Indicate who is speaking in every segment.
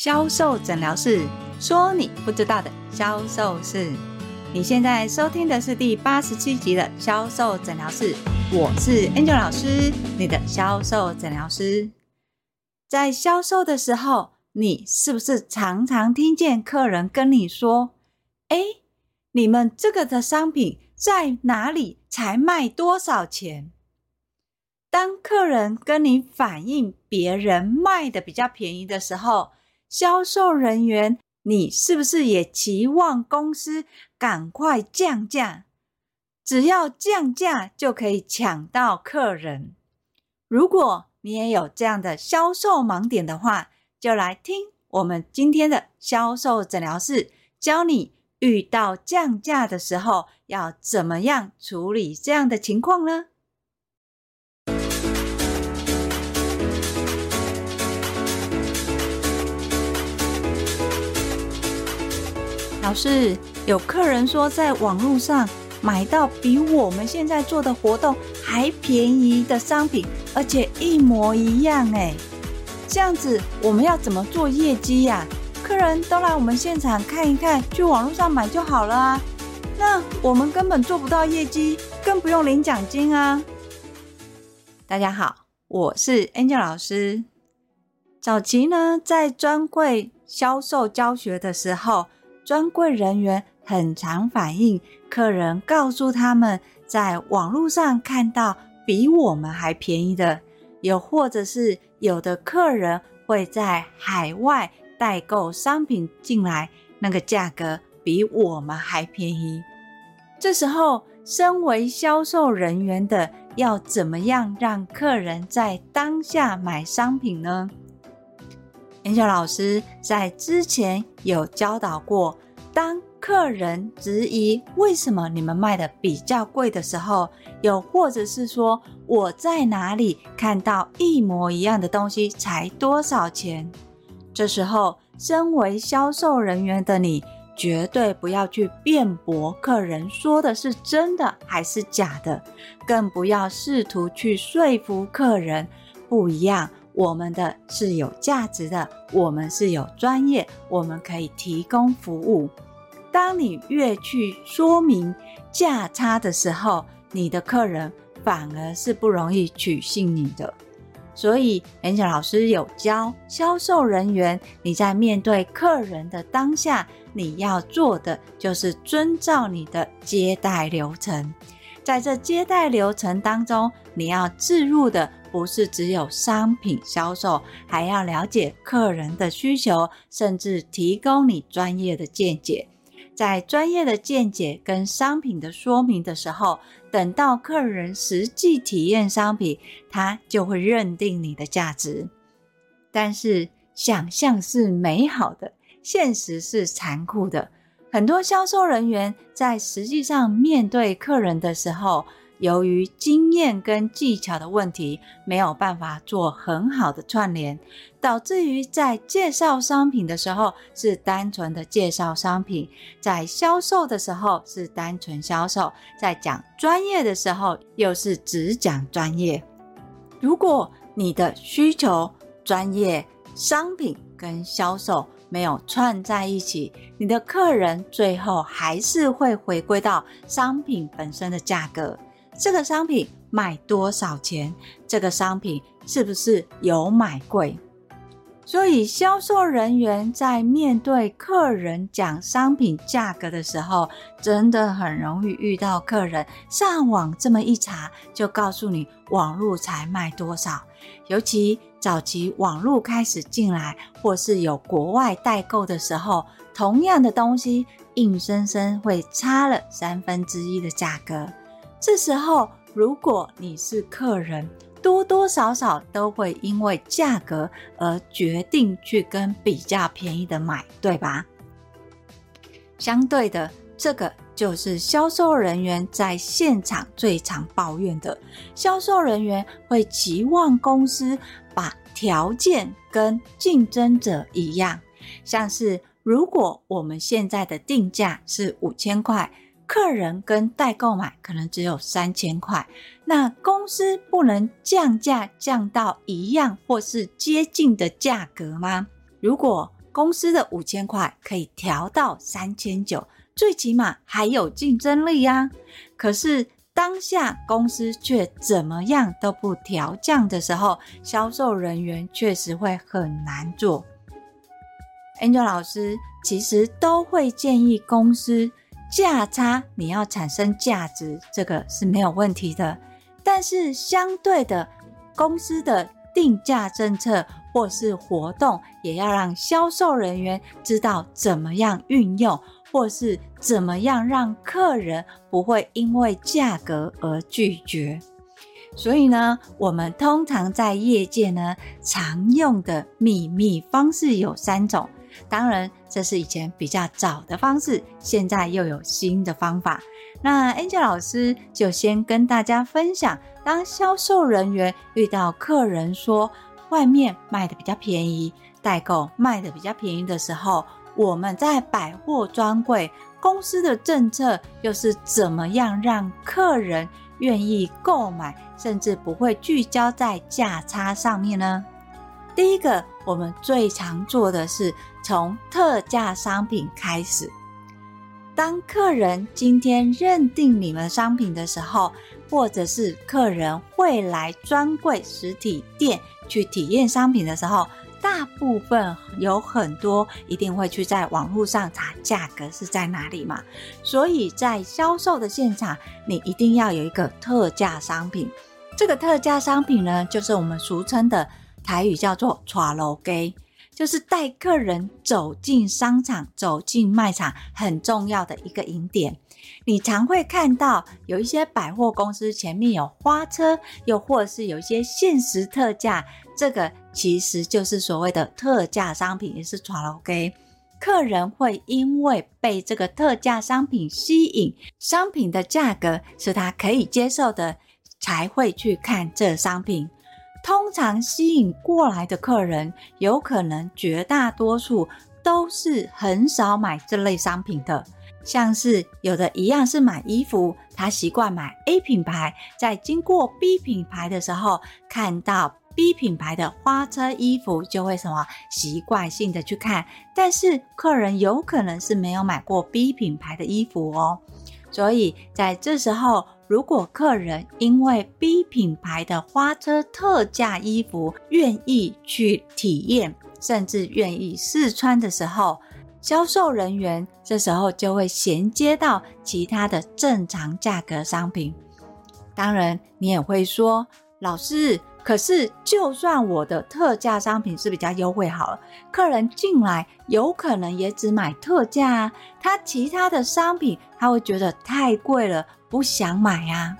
Speaker 1: 销售诊疗室说：“你不知道的销售室。”你现在收听的是第八十七集的销售诊疗室，我是 Angel 老师，你的销售诊疗师。在销售的时候，你是不是常常听见客人跟你说：“哎，你们这个的商品在哪里才卖多少钱？”当客人跟你反映别人卖的比较便宜的时候，销售人员，你是不是也期望公司赶快降价？只要降价就可以抢到客人。如果你也有这样的销售盲点的话，就来听我们今天的销售诊疗室，教你遇到降价的时候要怎么样处理这样的情况呢？老师，有客人说在网络上买到比我们现在做的活动还便宜的商品，而且一模一样哎，这样子我们要怎么做业绩呀？客人都来我们现场看一看，去网络上买就好了啊。那我们根本做不到业绩，更不用领奖金啊。大家好，我是 Angel 老师。早期呢，在专柜销售教学的时候。专柜人员很常反映，客人告诉他们在网络上看到比我们还便宜的，又或者是有的客人会在海外代购商品进来，那个价格比我们还便宜。这时候，身为销售人员的要怎么样让客人在当下买商品呢？妍小老师在之前有教导过，当客人质疑为什么你们卖的比较贵的时候，又或者是说我在哪里看到一模一样的东西才多少钱？这时候，身为销售人员的你，绝对不要去辩驳客人说的是真的还是假的，更不要试图去说服客人不一样。我们的是有价值的，我们是有专业，我们可以提供服务。当你越去说明价差的时候，你的客人反而是不容易取信你的。所以，妍姐老师有教销售人员，你在面对客人的当下，你要做的就是遵照你的接待流程。在这接待流程当中，你要置入的不是只有商品销售，还要了解客人的需求，甚至提供你专业的见解。在专业的见解跟商品的说明的时候，等到客人实际体验商品，他就会认定你的价值。但是，想象是美好的，现实是残酷的。很多销售人员在实际上面对客人的时候，由于经验跟技巧的问题，没有办法做很好的串联，导致于在介绍商品的时候是单纯的介绍商品，在销售的时候是单纯销售，在讲专业的时候又是只讲专业。如果你的需求、专业、商品跟销售，没有串在一起，你的客人最后还是会回归到商品本身的价格。这个商品卖多少钱？这个商品是不是有买贵？所以，销售人员在面对客人讲商品价格的时候，真的很容易遇到客人上网这么一查，就告诉你网络才卖多少。尤其早期网络开始进来，或是有国外代购的时候，同样的东西硬生生会差了三分之一的价格。这时候，如果你是客人，多多少少都会因为价格而决定去跟比较便宜的买，对吧？相对的，这个就是销售人员在现场最常抱怨的。销售人员会期望公司把条件跟竞争者一样，像是如果我们现在的定价是五千块。客人跟代购买可能只有三千块，那公司不能降价降到一样或是接近的价格吗？如果公司的五千块可以调到三千九，最起码还有竞争力呀。可是当下公司却怎么样都不调降的时候，销售人员确实会很难做。Angel 老师其实都会建议公司价差，你要产生价值，这个是没有问题的。但是相对的，公司的定价政策或是活动，也要让销售人员知道怎么样运用，或是怎么样让客人不会因为价格而拒绝。所以呢，我们通常在业界呢，常用的秘密方式有三种。当然，这是以前比较早的方式，现在又有新的方法。那 Angel 老师就先跟大家分享，当销售人员遇到客人说外面卖的比较便宜，代购卖的比较便宜的时候，我们在百货专柜公司的政策又是怎么样让客人愿意购买，甚至不会聚焦在价差上面呢？第一个，我们最常做的是从特价商品开始。当客人今天认定你们商品的时候，或者是客人会来专柜实体店去体验商品的时候，大部分有很多一定会去在网络上查价格是在哪里嘛。所以在销售的现场，你一定要有一个特价商品。这个特价商品呢，就是我们俗称的。台语叫做“带路鸡”，就是带客人走进商场、走进卖场很重要的一个引点。你常会看到有一些百货公司前面有花车，又或是有一些限时特价，这个其实就是所谓的特价商品，也是“带路鸡”。客人会因为被这个特价商品吸引，商品的价格是他可以接受的，才会去看这商品。通常吸引过来的客人，有可能绝大多数都是很少买这类商品的。像是有的一样是买衣服，他习惯买 A 品牌，在经过 B 品牌的时候，看到 B 品牌的花车衣服，就会什么习惯性的去看。但是客人有可能是没有买过 B 品牌的衣服哦，所以在这时候。如果客人因为 B 品牌的花车特价衣服愿意去体验，甚至愿意试穿的时候，销售人员这时候就会衔接到其他的正常价格商品。当然，你也会说，老师，可是就算我的特价商品是比较优惠好了，客人进来有可能也只买特价啊，他其他的商品他会觉得太贵了。不想买啊？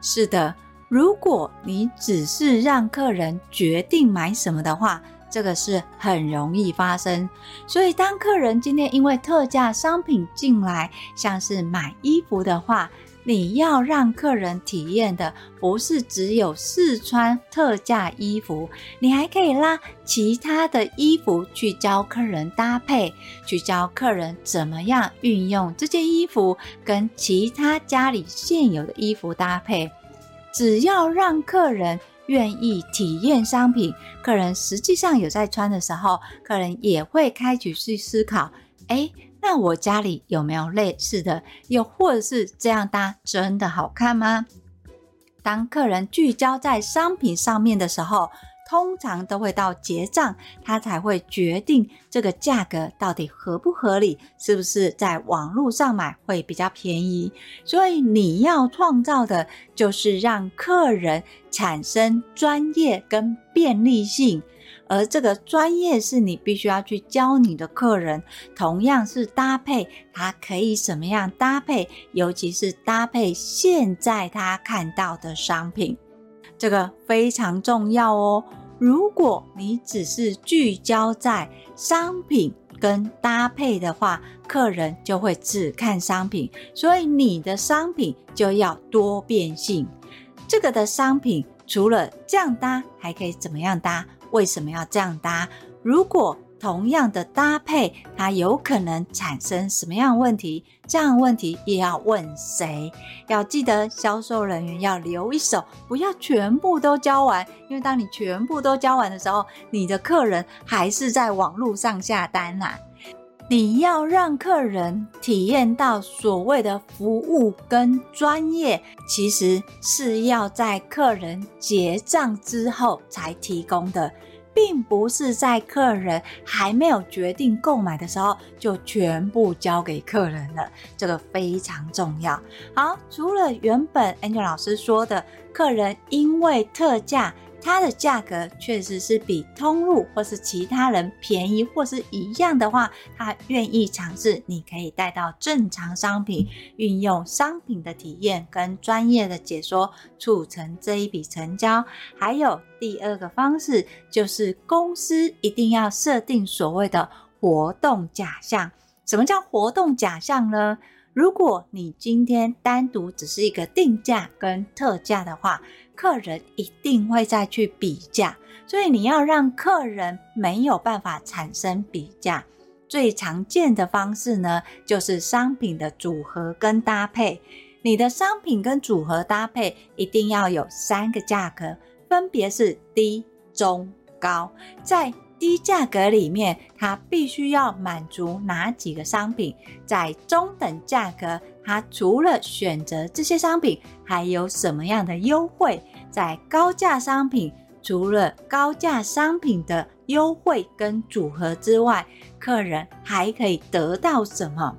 Speaker 1: 是的，如果你只是让客人决定买什么的话，这个是很容易发生。所以，当客人今天因为特价商品进来，像是买衣服的话，你要让客人体验的不是只有试穿特价衣服，你还可以拉其他的衣服去教客人搭配，去教客人怎么样运用这件衣服跟其他家里现有的衣服搭配。只要让客人愿意体验商品，客人实际上有在穿的时候，客人也会开始去思考，诶。那我家里有没有类似的？又或者是这样搭真的好看吗？当客人聚焦在商品上面的时候，通常都会到结账，他才会决定这个价格到底合不合理，是不是在网络上买会比较便宜。所以你要创造的就是让客人产生专业跟便利性。而这个专业是你必须要去教你的客人，同样是搭配，他可以什么样搭配，尤其是搭配现在他看到的商品，这个非常重要哦。如果你只是聚焦在商品跟搭配的话，客人就会只看商品，所以你的商品就要多变性。这个的商品除了这样搭，还可以怎么样搭？为什么要这样搭？如果同样的搭配，它有可能产生什么样的问题？这样的问题也要问谁？要记得销售人员要留一手，不要全部都教完，因为当你全部都教完的时候，你的客人还是在网络上下单呐、你要让客人体验到所谓的服务跟专业，其实是要在客人结账之后才提供的，并不是在客人还没有决定购买的时候就全部交给客人了。这个非常重要。好，除了原本 Angel 老师说的，客人因为特价。它的价格确实是比通路或是其他人便宜或是一样的话，他愿意尝试。你可以带到正常商品，运用商品的体验跟专业的解说，促成这一笔成交。还有第二个方式，就是公司一定要设定所谓的活动假象。什么叫活动假象呢？如果你今天单独只是一个定价跟特价的话，客人一定会再去比价，所以你要让客人没有办法产生比价。最常见的方式呢，就是商品的组合跟搭配。你的商品跟组合搭配一定要有三个价格，分别是低、中、高。在低价格里面，它必须要满足哪几个商品？在中等价格，它除了选择这些商品，还有什么样的优惠？在高价商品，除了高价商品的优惠跟组合之外，客人还可以得到什么？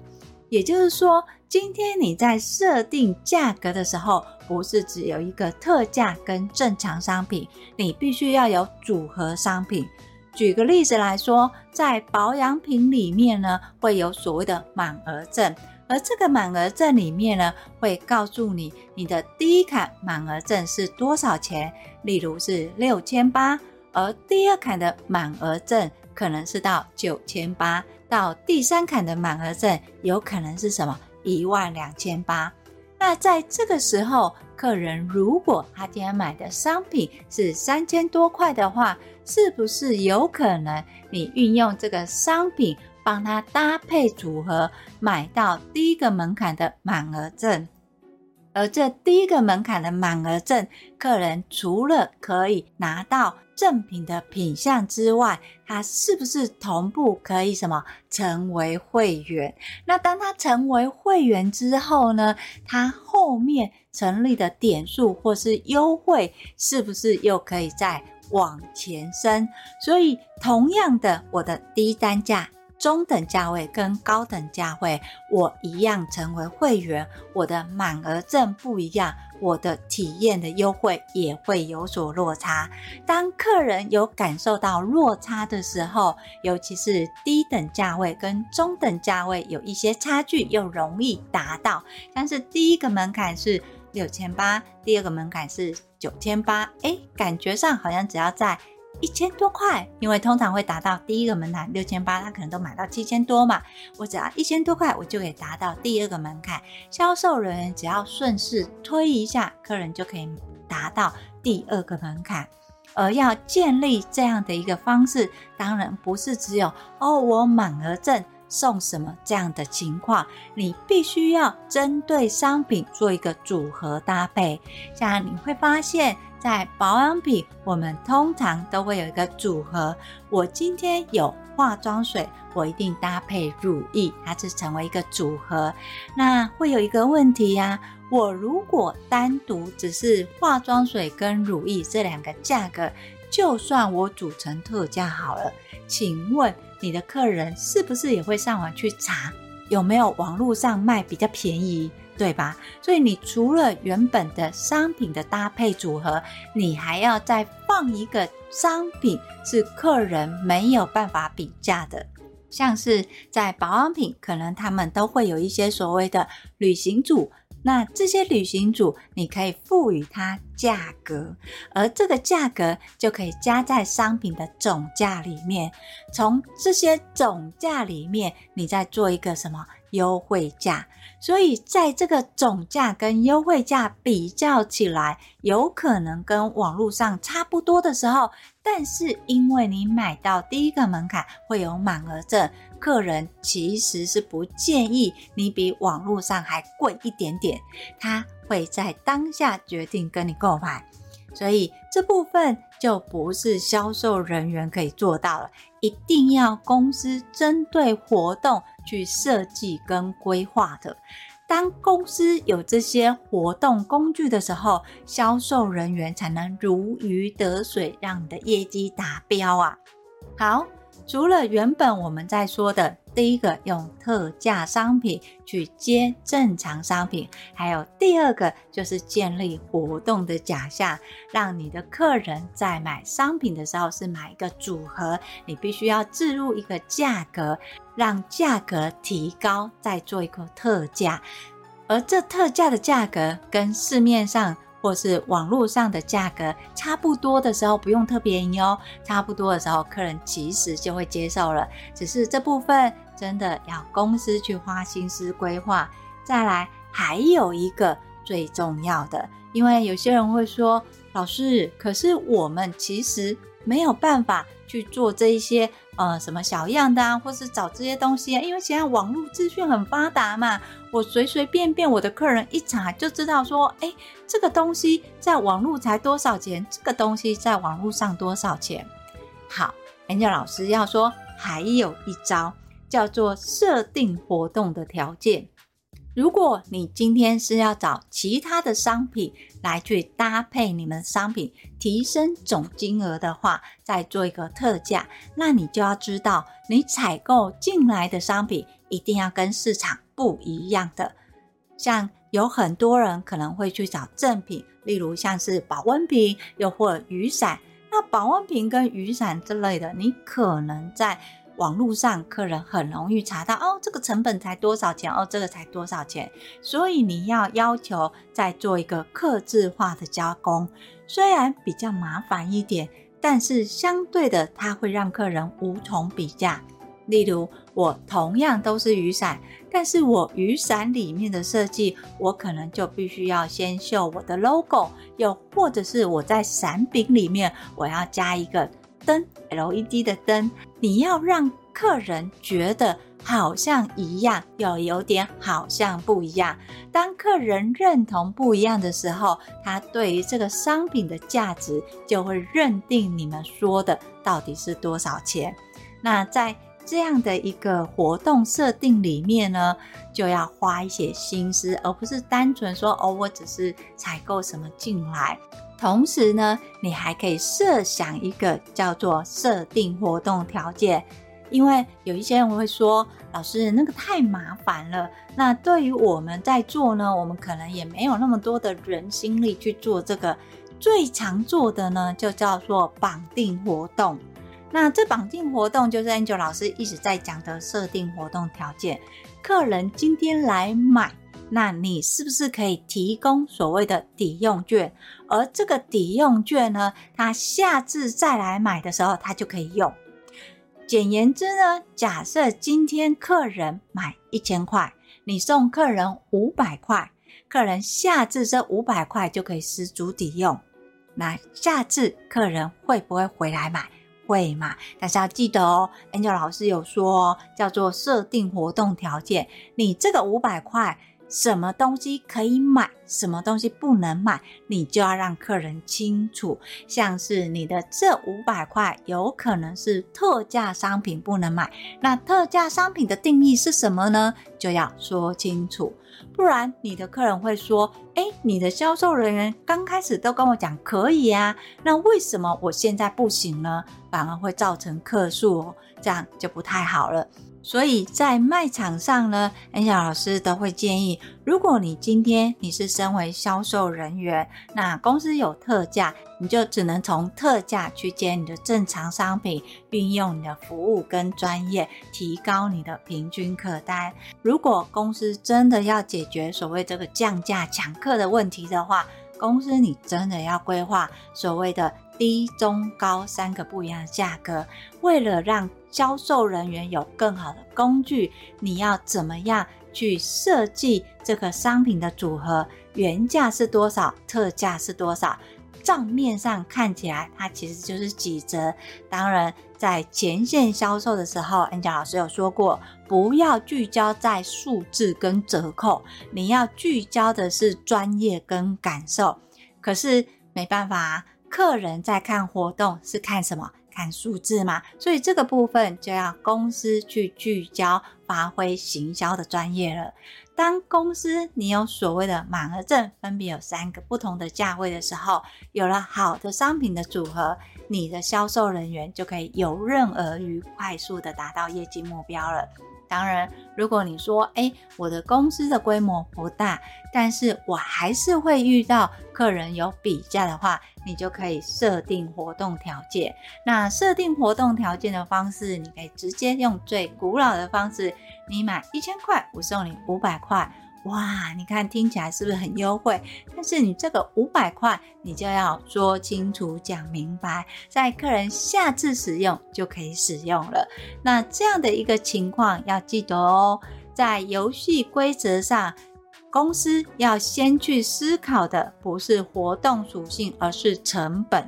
Speaker 1: 也就是说，今天你在设定价格的时候，不是只有一个特价跟正常商品，你必须要有组合商品。举个例子来说，在保养品里面呢，会有所谓的满额赠，而这个满额赠里面呢，会告诉你你的第一砍满额赠是多少钱，例如是六千八，而第二砍的满额赠可能是到九千八，到第三砍的满额赠有可能是什么一万两千八。那在这个时候，客人如果他今天买的商品是三千多块的话，是不是有可能你运用这个商品帮他搭配组合，买到第一个门槛的满额赠？而这第一个门槛的满额赠，客人除了可以拿到赠品的品相之外，他是不是同步可以什么成为会员？那当他成为会员之后呢，他后面成立的点数或是优惠，是不是又可以再往前升？所以同样的，我的低单价。中等价位跟高等价位，我一样成为会员，我的满额赠不一样，我的体验的优惠也会有所落差。当客人有感受到落差的时候，尤其是低等价位跟中等价位有一些差距，又容易达到。但是第一个门槛是六千八，第二个门槛是九千八，诶，感觉上好像只要在。一千多块，因为通常会达到第一个门槛六千八，他可能都买到七千多嘛。我只要一千多块，我就可以达到第二个门槛。销售人员只要顺势推一下，客人就可以达到第二个门槛。而要建立这样的一个方式，当然不是只有哦，我满额赠送什么这样的情况，你必须要针对商品做一个组合搭配。这样你会发现。在保养品，我们通常都会有一个组合。我今天有化妆水，我一定搭配乳液，它是成为一个组合。那会有一个问题呀，我如果单独只是化妆水跟乳液这两个价格，就算我组成特价好了，请问你的客人是不是也会上网去查有没有网络上卖比较便宜？对吧？所以你除了原本的商品的搭配组合，你还要再放一个商品是客人没有办法比价的，像是在保养品，可能他们都会有一些所谓的旅行组。那这些旅行组，你可以赋予它价格，而这个价格就可以加在商品的总价里面。从这些总价里面，你再做一个什么？优惠价。所以在这个总价跟优惠价比较起来，有可能跟网络上差不多的时候，但是因为你买到第一个门槛会有满额赠，客人其实是不建议你比网络上还贵一点点，他会在当下决定跟你购买。所以这部分就不是销售人员可以做到了，一定要公司针对活动去设计跟规划的。当公司有这些活动工具的时候，销售人员才能如鱼得水，让你的业绩达标啊！好。除了原本我们在说的第一个用特价商品去接正常商品，还有第二个就是建立活动的假象，让你的客人在买商品的时候是买一个组合，你必须要置入一个价格，让价格提高，再做一个特价，而这特价的价格跟市面上。或是网络上的价格差不多的时候，不用特别宜哦。差不多的时候，客人其实就会接受了。只是这部分真的要公司去花心思规划。再来，还有一个最重要的，因为有些人会说，老师，可是我们其实没有办法去做这一些。呃，什么小样的啊，或是找这些东西啊？因为现在网络资讯很发达嘛，我随随便便我的客人一查就知道说，哎，这个东西在网络才多少钱，这个东西在网络上多少钱。好人家老师要说，还有一招叫做设定活动的条件。如果你今天是要找其他的商品来去搭配你们商品，提升总金额的话，再做一个特价，那你就要知道，你采购进来的商品一定要跟市场不一样的。像有很多人可能会去找赠品，例如像是保温瓶，又或雨伞。那保温瓶跟雨伞之类的，你可能在网络上，客人很容易查到哦，这个成本才多少钱哦，这个才多少钱，所以你要要求再做一个客制化的加工，虽然比较麻烦一点，但是相对的，它会让客人无从比价。例如，我同样都是雨伞，但是我雨伞里面的设计，我可能就必须要先绣我的 logo，又或者是我在伞柄里面我要加一个。灯 LED 的灯，你要让客人觉得好像一样，又有点好像不一样。当客人认同不一样的时候，他对于这个商品的价值就会认定你们说的到底是多少钱。那在这样的一个活动设定里面呢，就要花一些心思，而不是单纯说哦，我只是采购什么进来。同时呢，你还可以设想一个叫做设定活动条件，因为有一些人会说，老师那个太麻烦了。那对于我们在做呢，我们可能也没有那么多的人心力去做这个。最常做的呢，就叫做绑定活动。那这绑定活动就是 Angel 老师一直在讲的设定活动条件。客人今天来买。那你是不是可以提供所谓的抵用券？而这个抵用券呢，他下次再来买的时候，他就可以用。简言之呢，假设今天客人买一千块，你送客人五百块，客人下次这五百块就可以十足抵用。那下次客人会不会回来买？会嘛？但是要记得哦，Angel 老师有说哦，叫做设定活动条件，你这个五百块。什么东西可以买，什么东西不能买，你就要让客人清楚。像是你的这五百块，有可能是特价商品，不能买。那特价商品的定义是什么呢？就要说清楚，不然你的客人会说：“诶，你的销售人员刚开始都跟我讲可以啊，那为什么我现在不行呢？”反而会造成客诉哦，这样就不太好了。所以在卖场上呢，Angel 老师都会建议，如果你今天你是身为销售人员，那公司有特价，你就只能从特价去接你的正常商品，运用你的服务跟专业，提高你的平均客单。如果公司真的要解决所谓这个降价抢客的问题的话，公司你真的要规划所谓的低、中、高三个不一样的价格，为了让销售人员有更好的工具，你要怎么样去设计这个商品的组合？原价是多少？特价是多少？账面上看起来，它其实就是几折。当然，在前线销售的时候 ng 老师有说过，不要聚焦在数字跟折扣，你要聚焦的是专业跟感受。可是没办法啊，客人在看活动是看什么？看数字嘛。所以这个部分就要公司去聚焦，发挥行销的专业了。当公司你有所谓的满额赠，分别有三个不同的价位的时候，有了好的商品的组合，你的销售人员就可以游刃而余，快速的达到业绩目标了。当然，如果你说，诶，我的公司的规模不大，但是我还是会遇到客人有比价的话，你就可以设定活动条件。那设定活动条件的方式，你可以直接用最古老的方式。你买一千块，我送你五百块，哇！你看听起来是不是很优惠？但是你这个五百块，你就要说清楚、讲明白，在客人下次使用就可以使用了。那这样的一个情况要记得哦，在游戏规则上，公司要先去思考的不是活动属性，而是成本。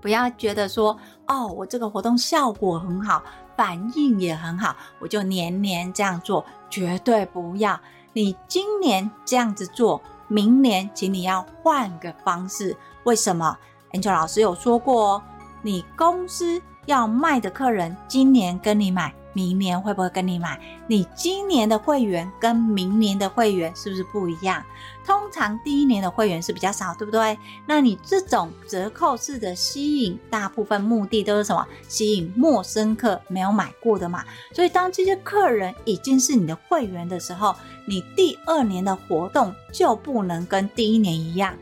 Speaker 1: 不要觉得说，哦，我这个活动效果很好。反应也很好，我就年年这样做，绝对不要。你今年这样子做，明年请你要换个方式。为什么？Angel 老师有说过哦，你公司要卖的客人，今年跟你买。明年会不会跟你买？你今年的会员跟明年的会员是不是不一样？通常第一年的会员是比较少，对不对？那你这种折扣式的吸引，大部分目的都是什么？吸引陌生客，没有买过的嘛。所以当这些客人已经是你的会员的时候，你第二年的活动就不能跟第一年一样。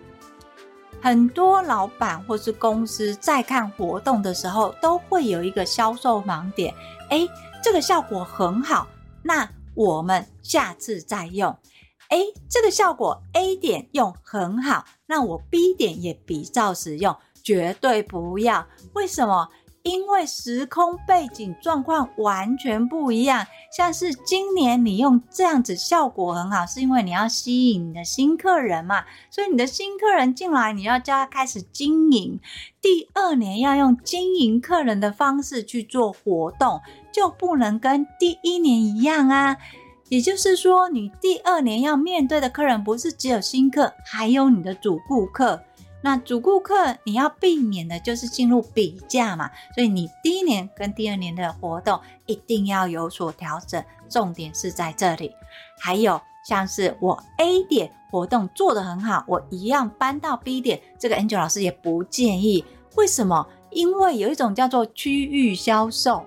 Speaker 1: 很多老板或是公司在看活动的时候，都会有一个销售盲点，诶这个效果很好，那我们下次再用。哎，这个效果 A 点用很好，那我 B 点也比照使用，绝对不要。为什么？因为时空背景状况完全不一样，像是今年你用这样子效果很好，是因为你要吸引你的新客人嘛，所以你的新客人进来，你要叫他开始经营。第二年要用经营客人的方式去做活动，就不能跟第一年一样啊。也就是说，你第二年要面对的客人不是只有新客，还有你的主顾客。那主顾客你要避免的就是进入比价嘛，所以你第一年跟第二年的活动一定要有所调整，重点是在这里。还有像是我 A 点活动做得很好，我一样搬到 B 点，这个 Angel 老师也不建议。为什么？因为有一种叫做区域销售，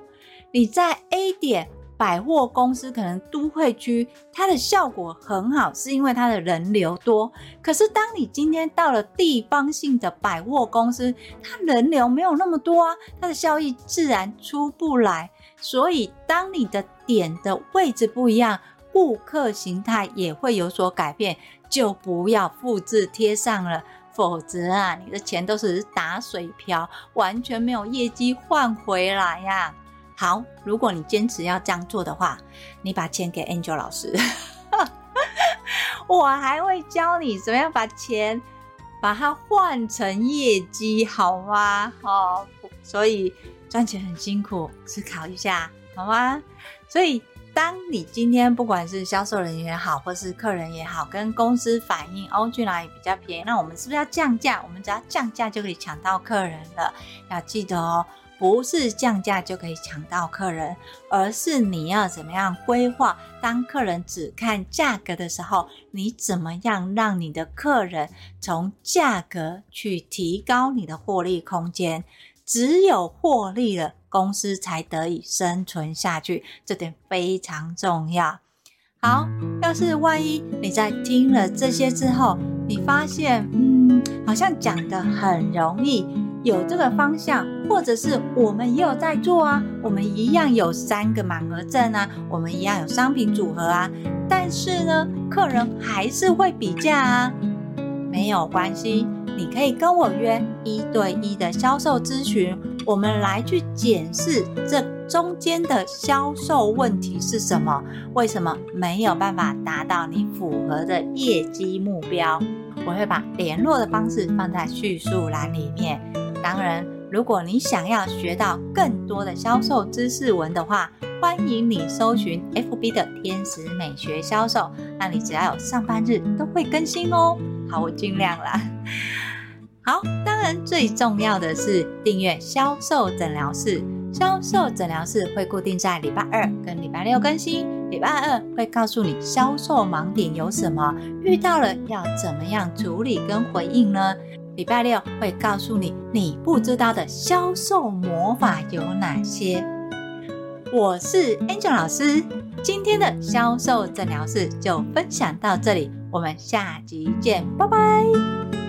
Speaker 1: 你在 A 点。百货公司可能都会区，它的效果很好，是因为它的人流多。可是当你今天到了地方性的百货公司，它人流没有那么多啊，它的效益自然出不来。所以当你的点的位置不一样，顾客形态也会有所改变，就不要复制贴上了，否则啊，你的钱都是打水漂，完全没有业绩换回来呀、好，如果你坚持要这样做的话，你把钱给 Angel 老师，我还会教你怎么样把钱把它换成业绩，好吗？哦，所以赚钱很辛苦，思考一下，好吗？所以，当你今天不管是销售人员也好，或是客人也好，跟公司反映哦，去哪里比较便宜，那我们是不是要降价？我们只要降价就可以抢到客人了，要记得哦。不是降价就可以抢到客人，而是你要怎么样规划？当客人只看价格的时候，你怎么样让你的客人从价格去提高你的获利空间？只有获利了，公司才得以生存下去，这点非常重要。好，要是万一你在听了这些之后，你发现，嗯，好像讲得很容易。有这个方向，或者是我们也有在做啊，我们一样有三个满额赠啊，我们一样有商品组合啊，但是呢，客人还是会比价啊，没有关系，你可以跟我约一对一的销售咨询，我们来去检视这中间的销售问题是什么？为什么没有办法达到你符合的业绩目标？我会把联络的方式放在叙述栏里面。当然，如果你想要学到更多的销售知识文的话，欢迎你搜寻 FB 的天使美学销售，那你只要有上班日都会更新哦。好，我尽量啦。好，当然最重要的是订阅销售诊疗室。销售诊疗室会固定在礼拜二跟礼拜六更新。礼拜二会告诉你销售盲点有什么，遇到了要怎么样处理跟回应呢？礼拜六会告诉你你不知道的销售魔法有哪些。我是 Angel 老师，今天的销售诊疗室就分享到这里，我们下集见，拜拜。